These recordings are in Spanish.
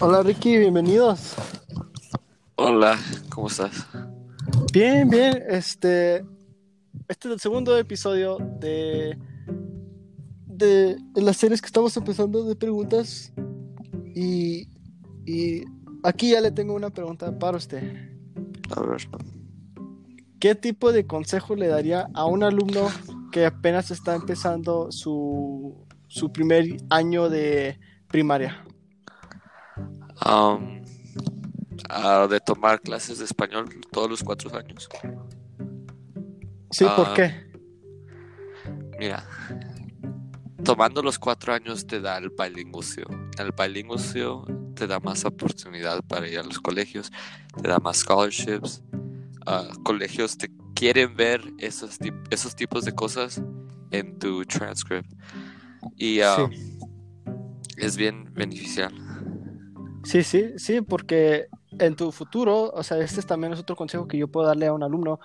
Hola Ricky, bienvenidos. Hola, ¿cómo estás? Bien, bien. Este, este es el segundo episodio de, de, de las series que estamos empezando de preguntas. Y, y aquí ya le tengo una pregunta para usted. A ver. ¿Qué tipo de consejo le daría a un alumno que apenas está empezando su, su primer año de primaria? Um, ah, de tomar clases de español todos los cuatro años. Sí, ¿por Ah. qué? Mira, tomando los cuatro años te da el bilingüismo. El bilingüismo te da más oportunidad para ir a los colegios, te da más scholarships. Ah, colegios te quieren ver esos, tip- esos tipos de cosas en tu transcript. Y ah, es bien beneficial. Sí, sí, sí, porque en tu futuro, o sea, este también es otro consejo que yo puedo darle a un alumno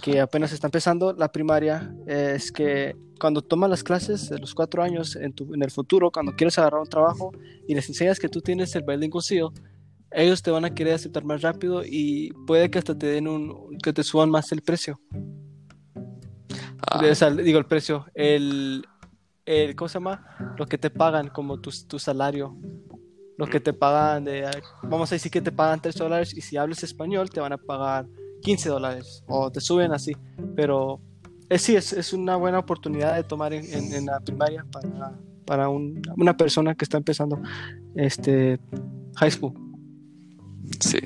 que apenas está empezando la primaria, es que cuando tomas las clases de los cuatro años en, tu, en el futuro, cuando quieres agarrar un trabajo y les enseñas que tú tienes el bilingual seal, ellos te van a querer aceptar más rápido y puede que hasta te den un, que te suban más el precio. Ah, O sea, digo el precio, el, el, ¿cómo se llama? Lo que te pagan como tu, tu salario. Lo que te pagan de, vamos a decir que te pagan 3 dólares y si hablas español te van a pagar 15 dólares o te suben así. Pero es, sí, es, es una buena oportunidad de tomar en, en- en la primaria para, para un- una persona que está empezando este high school. sí.